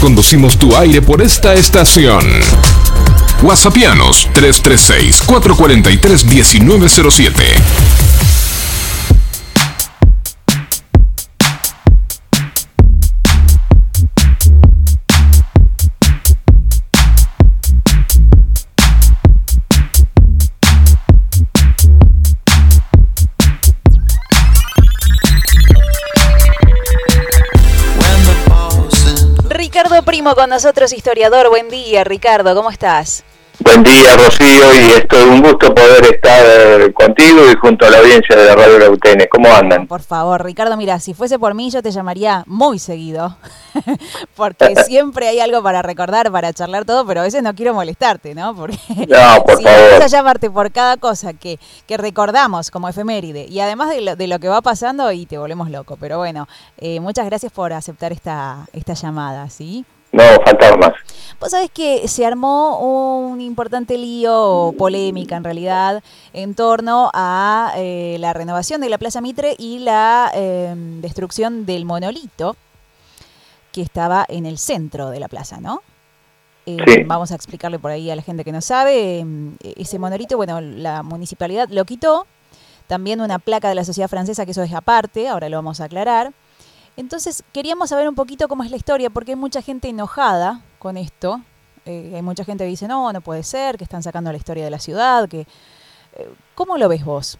conducimos tu aire por esta estación. WhatsAppianos 336-443-1907. Con nosotros, historiador. Buen día, Ricardo, ¿cómo estás? Buen día, Rocío, y es todo un gusto poder estar eh, contigo y junto a la audiencia de la Radio Lautene. ¿Cómo andan? Por favor, Ricardo, mira, si fuese por mí yo te llamaría muy seguido, porque siempre hay algo para recordar, para charlar todo, pero a veces no quiero molestarte, ¿no? Porque no, por si favor. Vamos a llamarte por cada cosa que, que recordamos como efeméride, y además de lo, de lo que va pasando, y te volvemos loco. Pero bueno, eh, muchas gracias por aceptar esta, esta llamada, ¿sí? No, faltaba más. Vos sabés que se armó un importante lío, polémica en realidad, en torno a eh, la renovación de la Plaza Mitre y la em, destrucción del monolito que estaba en el centro de la plaza, ¿no? Em, vamos a explicarle por ahí a la gente que no sabe. Em, ese monolito, bueno, la municipalidad lo quitó. También una placa de la sociedad francesa, que eso es aparte, ahora lo vamos a aclarar. Entonces queríamos saber un poquito cómo es la historia, porque hay mucha gente enojada con esto. Eh, hay mucha gente que dice, no, no puede ser, que están sacando la historia de la ciudad. que eh, ¿Cómo lo ves vos?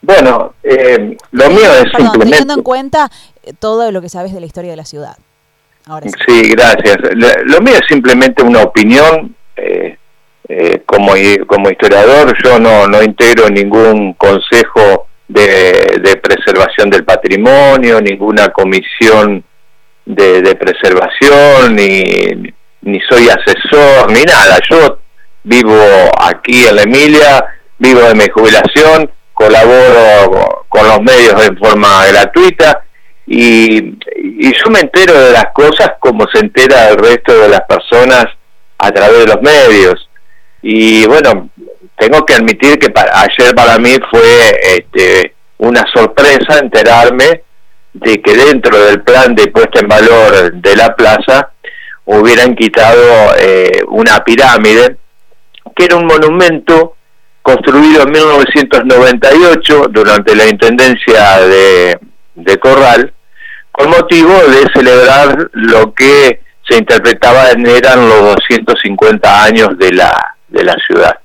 Bueno, eh, lo mío es simplemente... Teniendo en cuenta todo lo que sabes de la historia de la ciudad. Ahora sí. gracias. Lo, mío es simplemente una opinión. como, como historiador, yo no, no integro ningún consejo de, preservación del patrimonio, ninguna comisión de, preservación, ni, ni soy asesor, ni nada. Yo vivo aquí en la Emilia, vivo de mi jubilación, colaboro con los medios en forma gratuita y, y, yo me entero de las cosas como se entera el resto de las personas a través de los medios. Y bueno, tengo que admitir que ayer para mí fue este, una sorpresa enterarme de que dentro del plan de puesta en valor de la plaza hubieran quitado eh, una pirámide, que era un monumento construido en 1998 durante la intendencia de, de Corral, con motivo de celebrar lo que se interpretaba eran los 250 años de la, de la ciudad.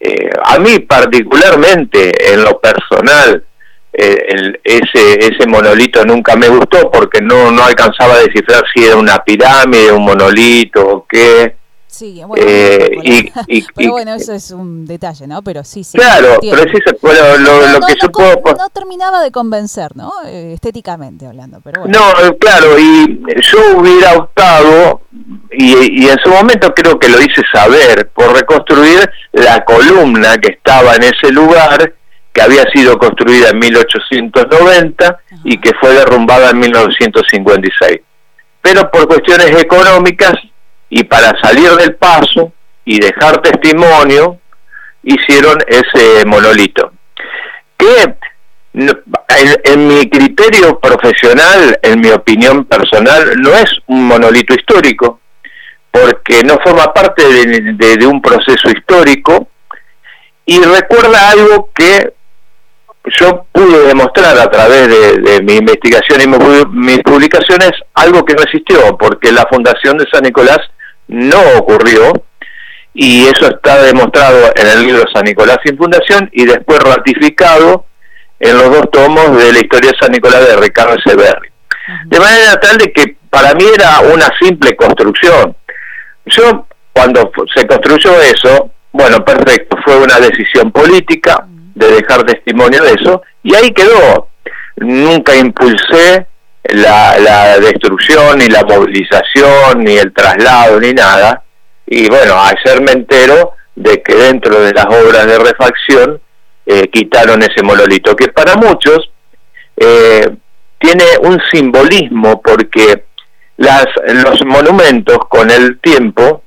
Eh, a mí particularmente, en lo personal, eh, ese, ese monolito nunca me gustó porque no, no alcanzaba a descifrar si era una pirámide, un monolito o qué. Sí, bueno, eh, y, pero bueno, eso es un detalle, ¿no? Pero sí, sí. Claro, pero sí, bueno, lo, lo que yo puedo... No terminaba de convencer, ¿no? Eh, estéticamente hablando, pero bueno. No, claro, y yo hubiera optado, y, y en su momento creo que lo hice saber, por reconstruir la columna que estaba en ese lugar, que había sido construida en 1890 y que fue derrumbada en 1956. Pero por cuestiones económicas y para salir del paso y dejar testimonio, hicieron ese monolito. Que en, mi criterio profesional, en mi opinión personal, no es un monolito histórico, porque no forma parte de, un proceso histórico y recuerda algo que yo pude demostrar a través de, mi investigación y mis publicaciones algo que no existió, porque la Fundación de San Nicolás no ocurrió y eso está demostrado en el libro San Nicolás sin fundación y después ratificado en los dos tomos de la historia de San Nicolás de Ricardo Severri. De manera tal de que para mí era una simple construcción. Yo cuando se construyó eso, bueno, perfecto, fue una decisión política de dejar testimonio de eso y ahí quedó. Nunca impulsé la, destrucción, ni la movilización, ni el traslado, ni nada. Y bueno, ayer me entero de que dentro de las obras de refacción eh, quitaron ese monolito, que para muchos eh, tiene un simbolismo porque las, los monumentos con el tiempo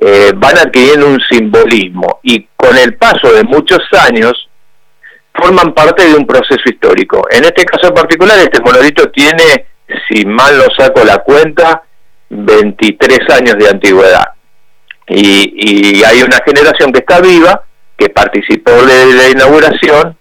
eh, van adquiriendo un simbolismo y con el paso de muchos años forman parte de un proceso histórico. En este caso en particular, este monolito tiene, si mal no saco la cuenta, 23 años de antigüedad. Y, hay una generación que está viva, que participó de la inauguración,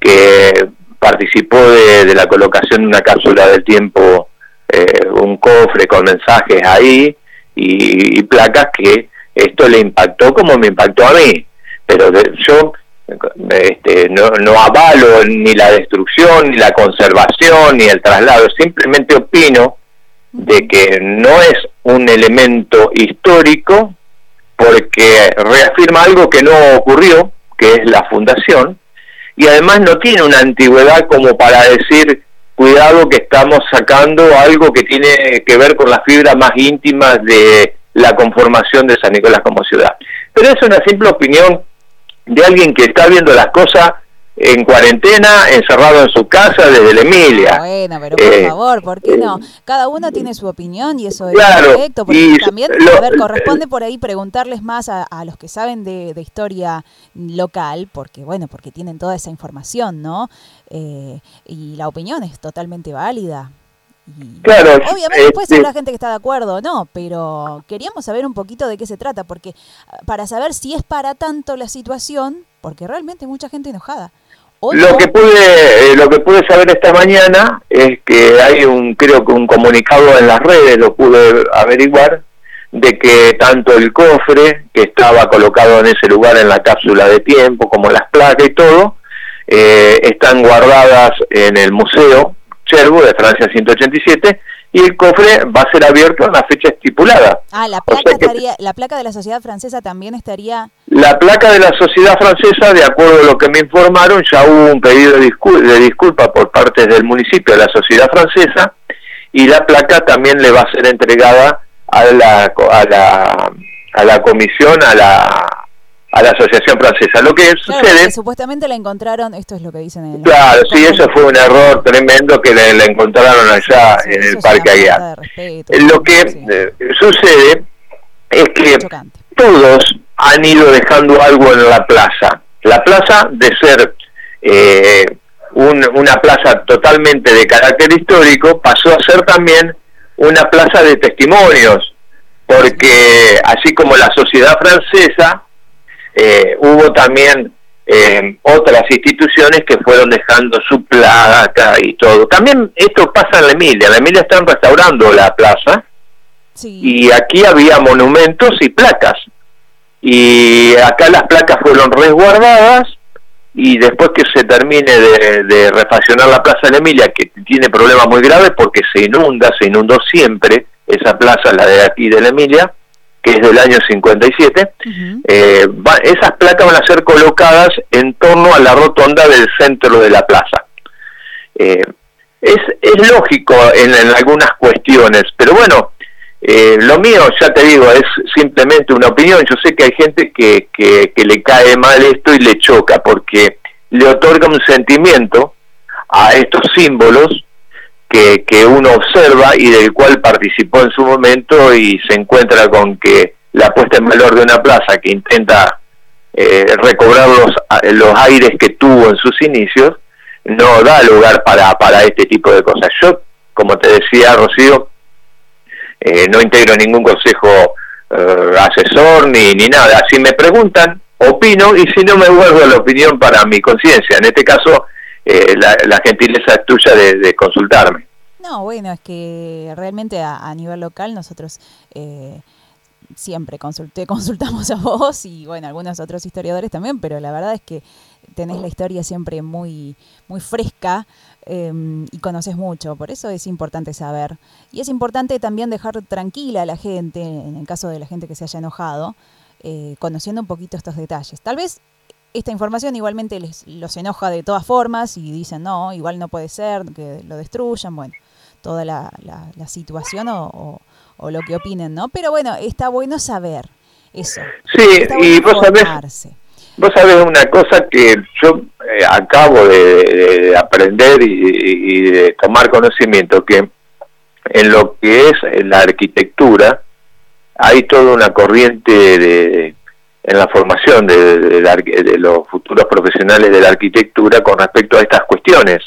que participó de, la colocación de una cápsula del tiempo, eh, un cofre con mensajes ahí y, placas que esto le impactó como me impactó a mí. Pero yo este, no, no avalo ni la destrucción, ni la conservación, ni el traslado, simplemente opino de que no es un elemento histórico porque reafirma algo que no ocurrió, que es la fundación, y además no tiene una antigüedad como para decir, cuidado que estamos sacando algo que tiene que ver con las fibras más íntimas de la conformación de San Nicolás como ciudad. Pero es una simple opinión de alguien que está viendo las cosas en cuarentena, encerrado en su casa desde la Emilia. Ah, bueno, pero por eh, favor, ¿por qué no? Cada uno tiene su opinión y eso es correcto, porque también, a ver, corresponde por ahí preguntarles más a, los que saben de, historia local, porque bueno, porque tienen toda esa información, ¿no? Eh, y la opinión es totalmente válida. Claro, obviamente después habrá gente que está de acuerdo no, pero queríamos saber un poquito de qué se trata, porque para saber si es para tanto la situación, porque realmente hay mucha gente enojada. Lo que pude eh, lo que pude saber esta mañana es que hay un creo que un comunicado en las redes lo pude averiguar de que tanto el cofre que estaba colocado en ese lugar en la cápsula de tiempo como las placas y todo eh, están guardadas en el museo Cherbourg de Francia 187 y el cofre va a ser abierto en la fecha estipulada. Ah, la placa, estaría, la placa de la sociedad francesa también estaría... La placa de la sociedad francesa, de acuerdo a lo que me informaron, ya hubo un pedido de, de disculpa por parte del municipio de la sociedad francesa y la placa también le va a ser entregada a la, a la, a la comisión, a la a la Asociación Francesa. Lo que sucede... supuestamente la encontraron, esto es lo que dicen en el... Claro, sí, eso fue un error tremendo que la, encontraron allá en el Parque Aguiar. Lo que eh, sucede es que todos han ido dejando algo en la plaza. La plaza de ser eh, una plaza totalmente de carácter histórico pasó a ser también una plaza de testimonios, porque así como la sociedad francesa eh, hubo también eh, otras instituciones que fueron dejando su placa y todo. También esto pasa en la Emilia. En la Emilia están restaurando la plaza y aquí había monumentos y placas. Y acá las placas fueron resguardadas y después que se termine de, de refaccionar la plaza de la Emilia, que tiene problemas muy graves porque se inunda, se inundó siempre esa plaza, la de aquí de la Emilia, que es del año 57, eh, esas placas van a ser colocadas en torno a la rotonda del centro de la plaza. Eh, es, es, lógico en, algunas cuestiones, pero bueno, eh, lo mío, ya te digo, es simplemente una opinión. Yo sé que hay gente que, que, que le cae mal esto y le choca porque le otorga un sentimiento a estos símbolos que, que uno observa y del cual participó en su momento y se encuentra con que la puesta en valor de una plaza que intenta eh, recobrar los, los aires que tuvo en sus inicios, no da lugar para, para este tipo de cosas. Yo, como te decía, Rocío, eh, no integro ningún consejo eh, asesor ni, ni nada. Si me preguntan, opino y si no me vuelvo la opinión para mi conciencia. En este caso, eh, la, gentileza es tuya de, consultarme. No, bueno, es que realmente a, nivel local nosotros eh, siempre consulté, consultamos a vos y bueno, algunos otros historiadores también, pero la verdad es que tenés la historia siempre muy, muy fresca em, y conoces mucho, por eso es importante saber. Y es importante también dejar tranquila a la gente, en el caso de la gente que se haya enojado, eh, conociendo un poquito estos detalles. Tal vez esta información igualmente les, los enoja de todas formas y dicen, no, igual no puede ser, que lo destruyan, bueno, toda la, la, situación o, o, lo que opinen, ¿no? Pero bueno, está bueno saber eso. Sí, y vos sabés, vos sabés una cosa que yo eh, acabo de, aprender y, de tomar conocimiento, que en lo que es la arquitectura hay toda una corriente de en la formación de, los futuros profesionales de la arquitectura con respecto a estas cuestiones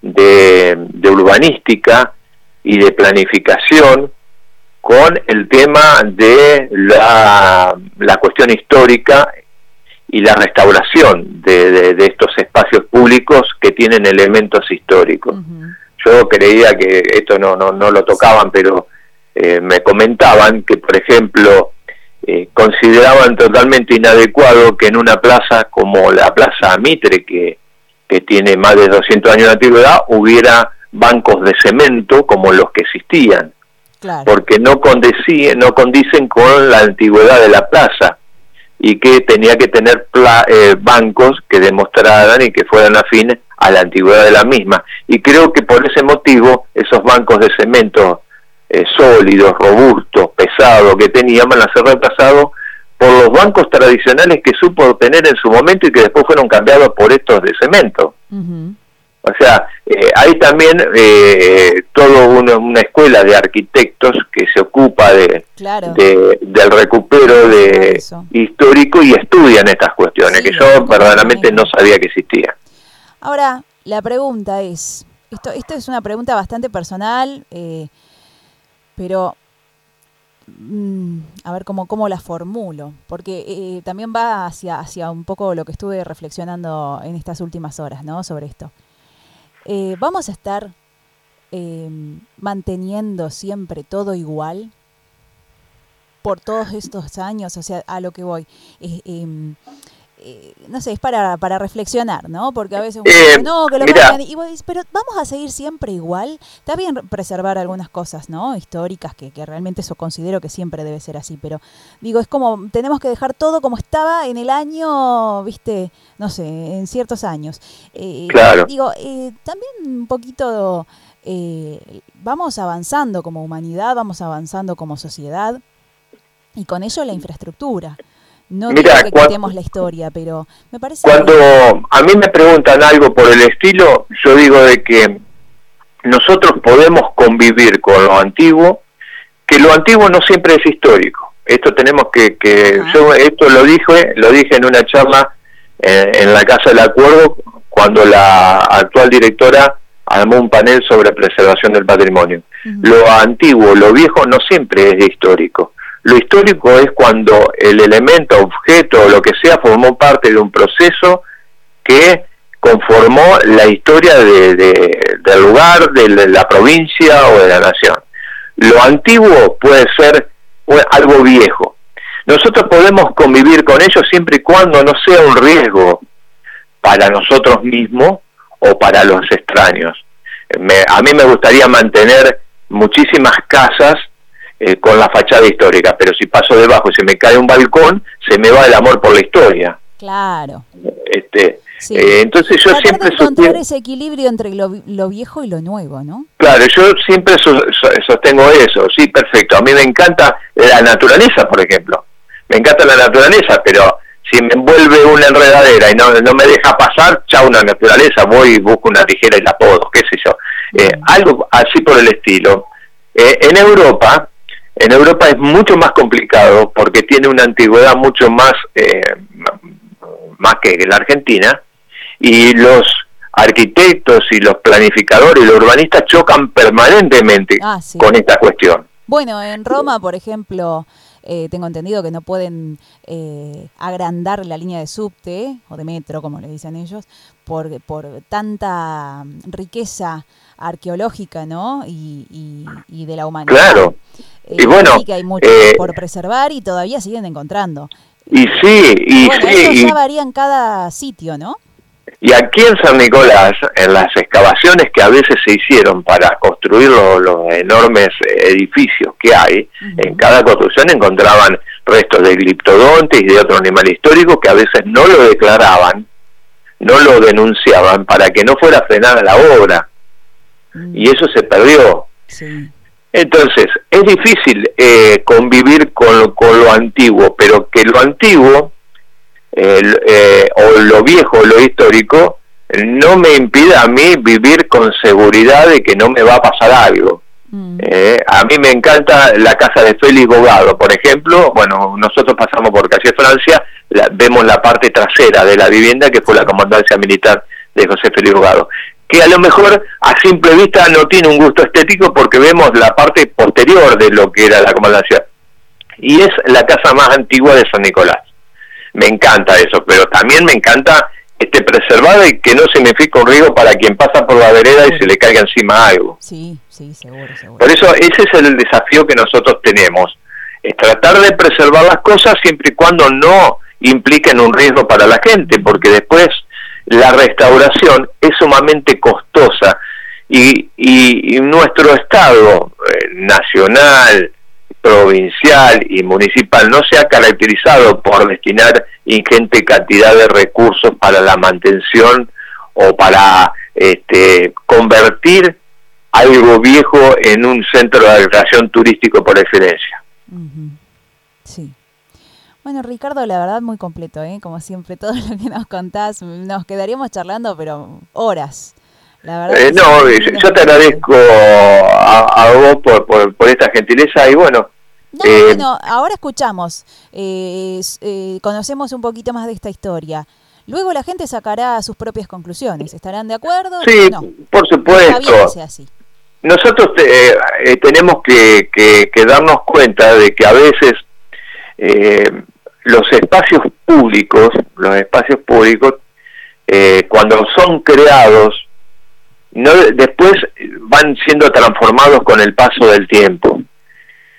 de, urbanística y de planificación con el tema de la, la cuestión histórica y la restauración de, de, estos espacios públicos que tienen elementos históricos. Yo creía que esto no, no, no lo tocaban, pero eh, me comentaban que, por ejemplo, eh, consideraban totalmente inadecuado que en una plaza como la Plaza Mitre, que, que tiene más de 200 años de antigüedad, hubiera bancos de cemento como los que existían porque no, condicen, no condicen con la antigüedad de la plaza y que tenía que tener eh, bancos que demostraran y que fueran afines a la antigüedad de la misma. Y creo que por ese motivo esos bancos de cemento eh, sólidos, robustos, pesados que tenían van a ser reemplazados por los bancos tradicionales que supo tener en su momento y que después fueron cambiados por estos de cemento. O sea, eh, hay también eh, toda una, escuela de arquitectos que se ocupa de, del recupero de histórico y estudian estas cuestiones, que yo verdaderamente no sabía que existían. Ahora, la pregunta es, esto, esto es una pregunta bastante personal, eh, pero mm, a ver cómo, cómo la formulo, porque eh, también va hacia, hacia un poco lo que estuve reflexionando en estas últimas horas, ¿no? Sobre esto. Eh, ¿vamos a estar em, manteniendo siempre todo igual por todos estos años? O sea, a lo que voy. Em, no sé, es para, para reflexionar, ¿no? Porque a veces uno eh, dice, no, que lo y vos dices, pero vamos a seguir siempre igual. Está bien preservar algunas cosas, ¿no? Históricas, que, que realmente eso considero que siempre debe ser así, pero digo, es como, tenemos que dejar todo como estaba en el año, viste, no sé, en ciertos años. Eh, claro. Digo, eh, también un poquito, vamos avanzando como humanidad, vamos avanzando como sociedad, y con ello la infraestructura. No Mira, que la historia, pero me parece... Cuando a mí me preguntan algo por el estilo, yo digo de que nosotros podemos convivir con lo antiguo, que lo antiguo no siempre es histórico. Esto tenemos que, que yo esto lo dije, lo dije en una charla eh, en la Casa del Acuerdo cuando la actual directora armó un panel sobre preservación del patrimonio. Lo antiguo, lo viejo no siempre es histórico. Lo histórico es cuando el elemento, objeto o lo que sea formó parte de un proceso que conformó la historia de, del lugar, de la provincia o de la nación. Lo antiguo puede ser algo viejo. Nosotros podemos convivir con ello siempre y cuando no sea un riesgo para nosotros mismos o para los extraños. a mí me gustaría mantener muchísimas casas eh, con la fachada histórica, pero si paso debajo y se me cae un balcón, se me va el amor por la historia. Claro. Este, eh, entonces yo siempre de encontrar ese equilibrio entre lo, viejo y lo nuevo, ¿no? Claro, yo siempre sostengo eso, sí, perfecto. A mí me encanta la naturaleza, por ejemplo. Me encanta la naturaleza, pero si me envuelve una enredadera y no, no me deja pasar, chao una naturaleza, voy y busco una tijera y la podo, qué sé yo. Eh, algo así por el estilo. en Europa, en Europa es mucho más complicado porque tiene una antigüedad mucho más, eh, más que la Argentina y los arquitectos y los planificadores y los urbanistas chocan permanentemente ah, con esta cuestión. Bueno, en Roma, por ejemplo, eh, tengo entendido que no pueden eh, agrandar la línea de subte o de metro, como le dicen ellos, por, por tanta riqueza arqueológica, ¿no? Y, y, de la humanidad. Claro. Eh, y bueno, que hay mucho eh, por preservar y todavía siguen encontrando. Y sí, y bueno, sí. Eso ya varía en cada sitio, ¿no? Y aquí en San Nicolás, en las excavaciones que a veces se hicieron para construir los, enormes edificios que hay, en cada construcción encontraban restos de gliptodontes y de otro animal histórico que a veces no lo declaraban, no lo denunciaban para que no fuera frenada la obra. Mm. Y eso se perdió. Entonces, es difícil eh, convivir con, con, lo antiguo, pero que lo antiguo, eh, o lo viejo, o lo histórico, no me impida a mí vivir con seguridad de que no me va a pasar algo. Mm. Eh, a mí me encanta la casa de Félix Bogado, por ejemplo. Bueno, nosotros pasamos por calle Francia, vemos la parte trasera de la vivienda que fue la comandancia militar de José Félix Bogado que a lo mejor a simple vista no tiene un gusto estético porque vemos la parte posterior de lo que era la comandancia. Y es la casa más antigua de San Nicolás. Me encanta eso, pero también me encanta este preservado y que no significa un riesgo para quien pasa por la vereda y se le caiga encima algo. Sí, sí, seguro, seguro. Por eso ese es el desafío que nosotros tenemos, es tratar de preservar las cosas siempre y cuando no impliquen un riesgo para la gente, porque después la restauración es sumamente costosa y, y, nuestro Estado eh, nacional, provincial y municipal no se ha caracterizado por destinar ingente cantidad de recursos para la mantención o para este, convertir algo viejo en un centro de recreación turístico por excelencia. Sí. Bueno, Ricardo, la verdad muy completo, ¿eh? como siempre, todo lo que nos contás, nos quedaríamos charlando, pero horas. La verdad eh, no, yo, te agradezco a, vos por, por, esta gentileza y bueno. No, eh, bueno, ahora escuchamos, eh, conocemos un poquito más de esta historia. Luego la gente sacará sus propias conclusiones. ¿Estarán de acuerdo? Sí, por supuesto. Así. Nosotros tenemos que, que, darnos cuenta de que a veces eh, los espacios públicos, los espacios públicos, eh, cuando son creados, no, después van siendo transformados con el paso del tiempo.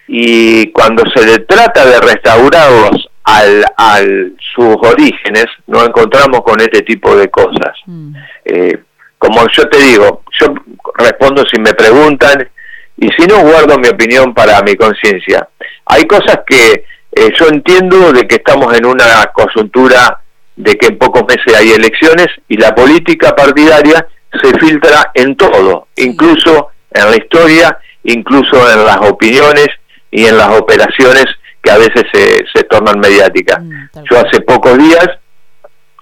Y cuando se le trata de restaurarlos al, al sus orígenes, nos encontramos con este tipo de cosas. Mm. Eh, como yo te digo, yo respondo si me preguntan y si no guardo mi opinión para mi conciencia. Hay cosas que eh, yo entiendo de que estamos en una coyuntura de que en pocos meses hay elecciones y la política partidaria se filtra en todo, incluso en la historia, incluso en las opiniones y en las operaciones que a veces se, se tornan mediáticas. Mm, yo hace pocos días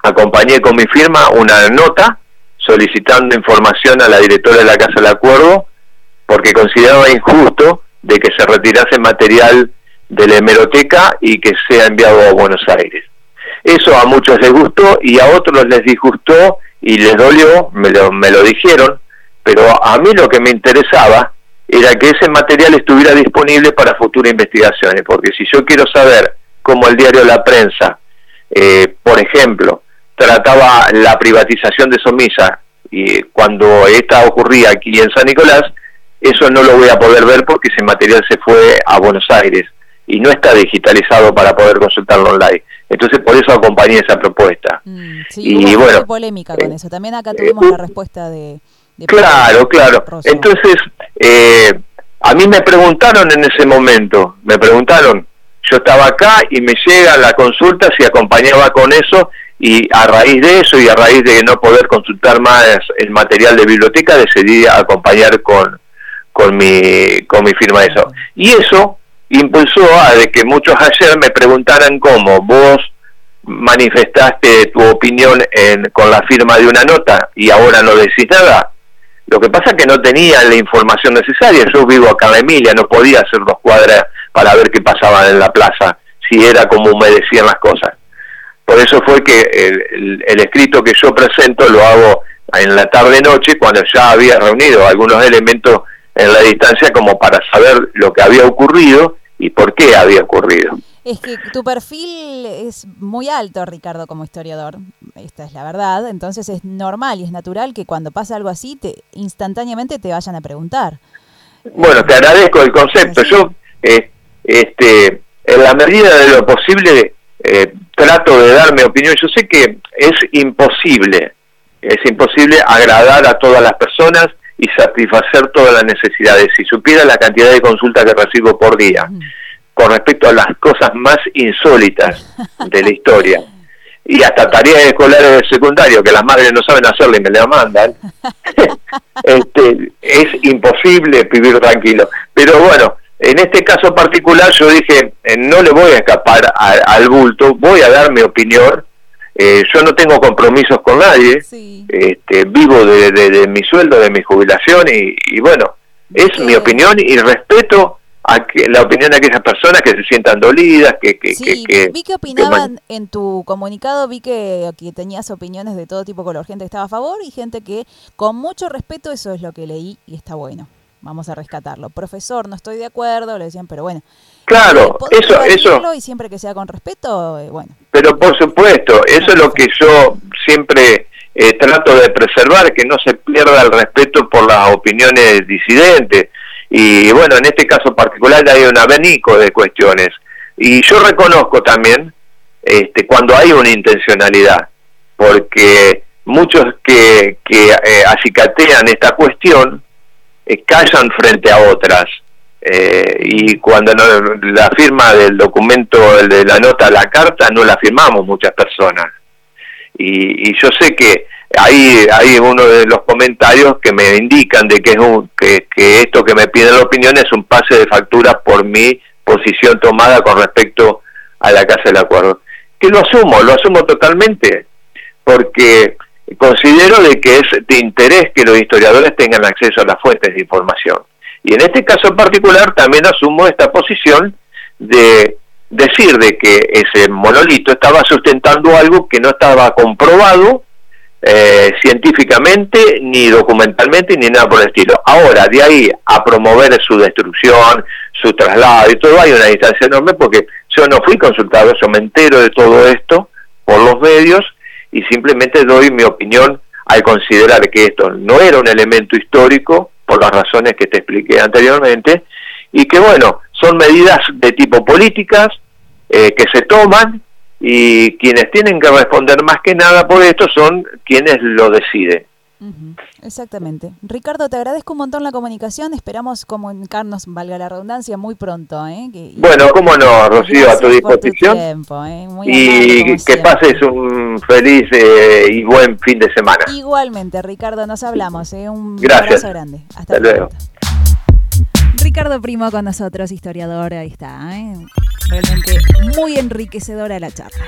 acompañé con mi firma una nota solicitando información a la directora de la Casa del Acuerdo porque consideraba injusto de que se retirase material de la hemeroteca y que sea enviado a Buenos Aires. Eso a muchos les gustó y a otros les disgustó y les dolió, me lo, me lo dijeron, pero a mí lo que me interesaba era que ese material estuviera disponible para futuras investigaciones, porque si yo quiero saber cómo el diario La Prensa, eh, por ejemplo, trataba la privatización de Somisa y cuando esta ocurría aquí en San Nicolás, eso no lo voy a poder ver porque ese material se fue a Buenos Aires y no está digitalizado para poder consultarlo online. Entonces por eso acompañé esa propuesta. Mm, sí, y hubo bueno, polémica con eh, eso. También acá tuvimos la respuesta de... claro, claro. Entonces, eh, a mí me preguntaron en ese momento, me preguntaron, yo estaba acá y me llega la consulta si acompañaba con eso y a raíz de eso y a raíz de no poder consultar más el material de biblioteca decidí acompañar con, con mi con mi firma eso. Y eso impulsó a de que muchos ayer me preguntaran cómo vos manifestaste tu opinión en, con la firma de una nota y ahora no decís nada. Lo que pasa es que no tenía la información necesaria. Yo vivo acá en Emilia, no podía hacer dos cuadras para ver qué pasaba en la plaza, si era como me decían las cosas. Por eso fue que el, escrito que yo presento lo hago en la tarde-noche, cuando ya había reunido algunos elementos en la distancia como para saber lo que había ocurrido y por qué había ocurrido. Es que tu perfil es muy alto, Ricardo, como historiador. Esta es la verdad. Entonces es normal y es natural que cuando pasa algo así, te instantáneamente te vayan a preguntar. Bueno, te agradezco el concepto. Yo, eh, este, en la medida de lo posible, eh, trato de dar mi opinión. Yo sé que es imposible, es imposible agradar a todas las personas y satisfacer todas las necesidades. Si supiera la cantidad de consultas que recibo por día con respecto a las cosas más insólitas de la historia y hasta tareas escolares de secundario que las madres no saben hacerle y me la mandan, este, es imposible vivir tranquilo. Pero bueno, en este caso particular yo dije, eh, no le voy a escapar al bulto, voy a dar mi opinión eh, yo no tengo compromisos con nadie, este, vivo de, mi sueldo, de mi jubilación y, bueno, es mi opinión y respeto a que, la opinión de aquellas personas que se sientan dolidas, que... que, sí, vi que opinaban en tu comunicado, vi que, que tenías opiniones de todo tipo color, gente que estaba a favor y gente que con mucho respeto, eso es lo que leí y está bueno, vamos a rescatarlo. Profesor, no estoy de acuerdo, le decían, pero bueno. Claro, eso, eso... Y siempre que sea con respeto, eh, bueno. Pero por supuesto, eso es lo que yo siempre... Eh, trato de preservar, que no se pierda el respeto por las opiniones disidentes. Y bueno, en este caso particular hay un abanico de cuestiones. Y yo reconozco también este, cuando hay una intencionalidad, porque muchos que, que eh, acicatean esta cuestión eh, callan frente a otras. Eh, y cuando la firma del documento, de la nota, la carta, no la firmamos muchas personas. y yo sé que hay, hay uno de los comentarios que me indican de que, es un, que, que esto que me piden la opinión es un pase de factura por mi posición tomada con respecto a la Casa del Acuerdo. Que lo asumo, lo asumo totalmente, porque considero de que es de interés que los historiadores tengan acceso a las fuentes de información. Y en este caso en particular también asumo esta posición de decir de que ese monolito estaba sustentando algo que no estaba comprobado eh, científicamente, ni documentalmente, ni nada por el estilo. Ahora, de ahí a promover su destrucción, su traslado y todo, hay una distancia enorme porque yo no fui consultado, yo me entero de todo esto por los medios y simplemente doy mi opinión al considerar que esto no era un elemento histórico, por las razones que te expliqué anteriormente, y que bueno, son medidas de tipo políticas eh, que se toman y quienes tienen que responder más que nada por esto son quienes lo deciden. Exactamente. Ricardo, te agradezco un montón la comunicación. Esperamos comunicarnos, valga la redundancia, muy pronto. ¿eh? bueno, cómo no, Rocío, a tu disposición. ¿eh? y que pases un feliz eh, y buen fin de semana. Igualmente, Ricardo, nos hablamos. ¿eh? Un Gracias. abrazo grande. Hasta, luego. Ricardo Primo con nosotros, historiador, ahí está. ¿eh? Realmente muy enriquecedora la charla.